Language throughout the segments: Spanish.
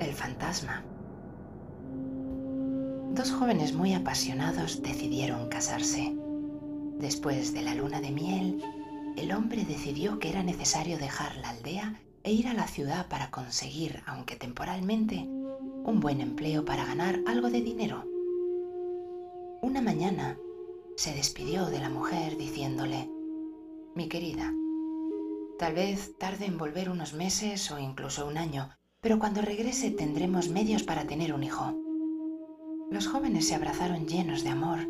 El fantasma. Dos jóvenes muy apasionados decidieron casarse. Después de la luna de miel, el hombre decidió que era necesario dejar la aldea e ir a la ciudad para conseguir, aunque temporalmente, un buen empleo para ganar algo de dinero. Una mañana se despidió de la mujer diciéndole, Mi querida, tal vez tarde en volver unos meses o incluso un año, pero cuando regrese tendremos medios para tener un hijo. Los jóvenes se abrazaron llenos de amor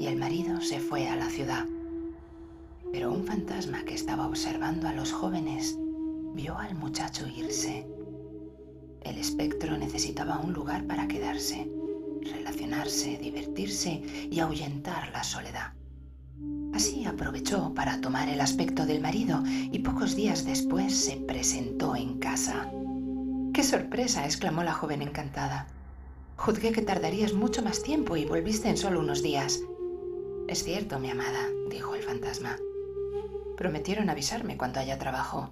y el marido se fue a la ciudad. Pero un fantasma que estaba observando a los jóvenes vio al muchacho irse. El espectro necesitaba un lugar para quedarse, relacionarse, divertirse y ahuyentar la soledad. Así aprovechó para tomar el aspecto del marido y pocos días después se presentó en casa. ¡Qué sorpresa! exclamó la joven encantada. Juzgué que tardarías mucho más tiempo y volviste en solo unos días. Es cierto, mi amada, dijo el fantasma. Prometieron avisarme cuando haya trabajo.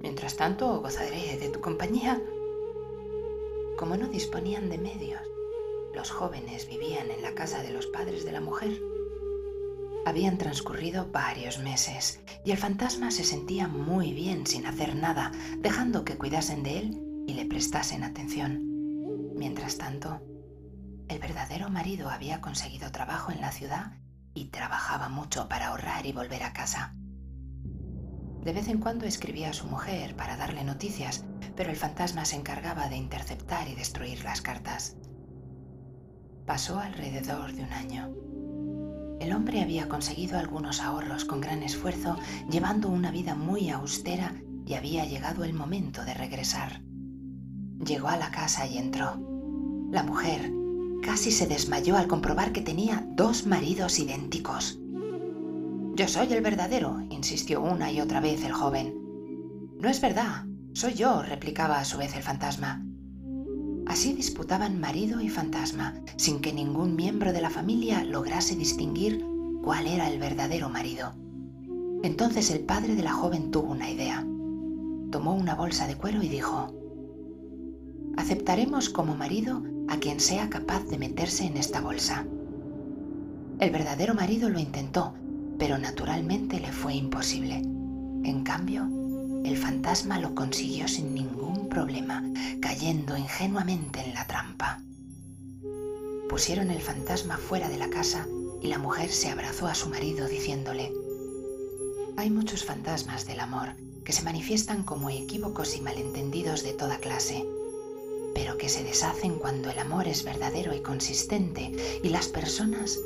Mientras tanto, gozaré de tu compañía. Como no disponían de medios, los jóvenes vivían en la casa de los padres de la mujer. Habían transcurrido varios meses y el fantasma se sentía muy bien sin hacer nada, dejando que cuidasen de él y le prestasen atención. Mientras tanto, el verdadero marido había conseguido trabajo en la ciudad y trabajaba mucho para ahorrar y volver a casa. De vez en cuando escribía a su mujer para darle noticias, pero el fantasma se encargaba de interceptar y destruir las cartas. Pasó alrededor de un año. El hombre había conseguido algunos ahorros con gran esfuerzo, llevando una vida muy austera y había llegado el momento de regresar. Llegó a la casa y entró. La mujer casi se desmayó al comprobar que tenía dos maridos idénticos. Yo soy el verdadero, insistió una y otra vez el joven. No es verdad, soy yo, replicaba a su vez el fantasma. Así disputaban marido y fantasma, sin que ningún miembro de la familia lograse distinguir cuál era el verdadero marido. Entonces el padre de la joven tuvo una idea. Tomó una bolsa de cuero y dijo, aceptaremos como marido a quien sea capaz de meterse en esta bolsa. El verdadero marido lo intentó, pero naturalmente le fue imposible. En cambio, el fantasma lo consiguió sin ningún problema, cayendo ingenuamente en la trampa. Pusieron el fantasma fuera de la casa y la mujer se abrazó a su marido diciéndole, hay muchos fantasmas del amor que se manifiestan como equívocos y malentendidos de toda clase que se deshacen cuando el amor es verdadero y consistente y las personas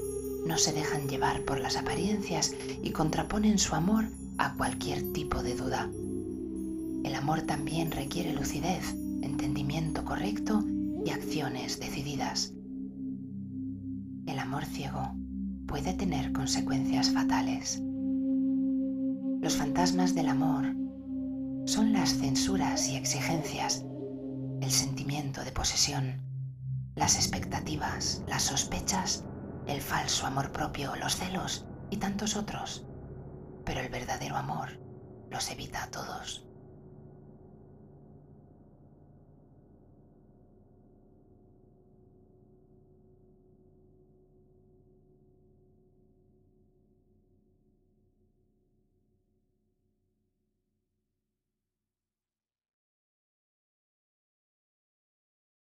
no se dejan llevar por las apariencias y contraponen su amor a cualquier tipo de duda. El amor también requiere lucidez, entendimiento correcto y acciones decididas. El amor ciego puede tener consecuencias fatales. Los fantasmas del amor son las censuras y exigencias el sentimiento de posesión, las expectativas, las sospechas, el falso amor propio, los celos y tantos otros. Pero el verdadero amor los evita a todos.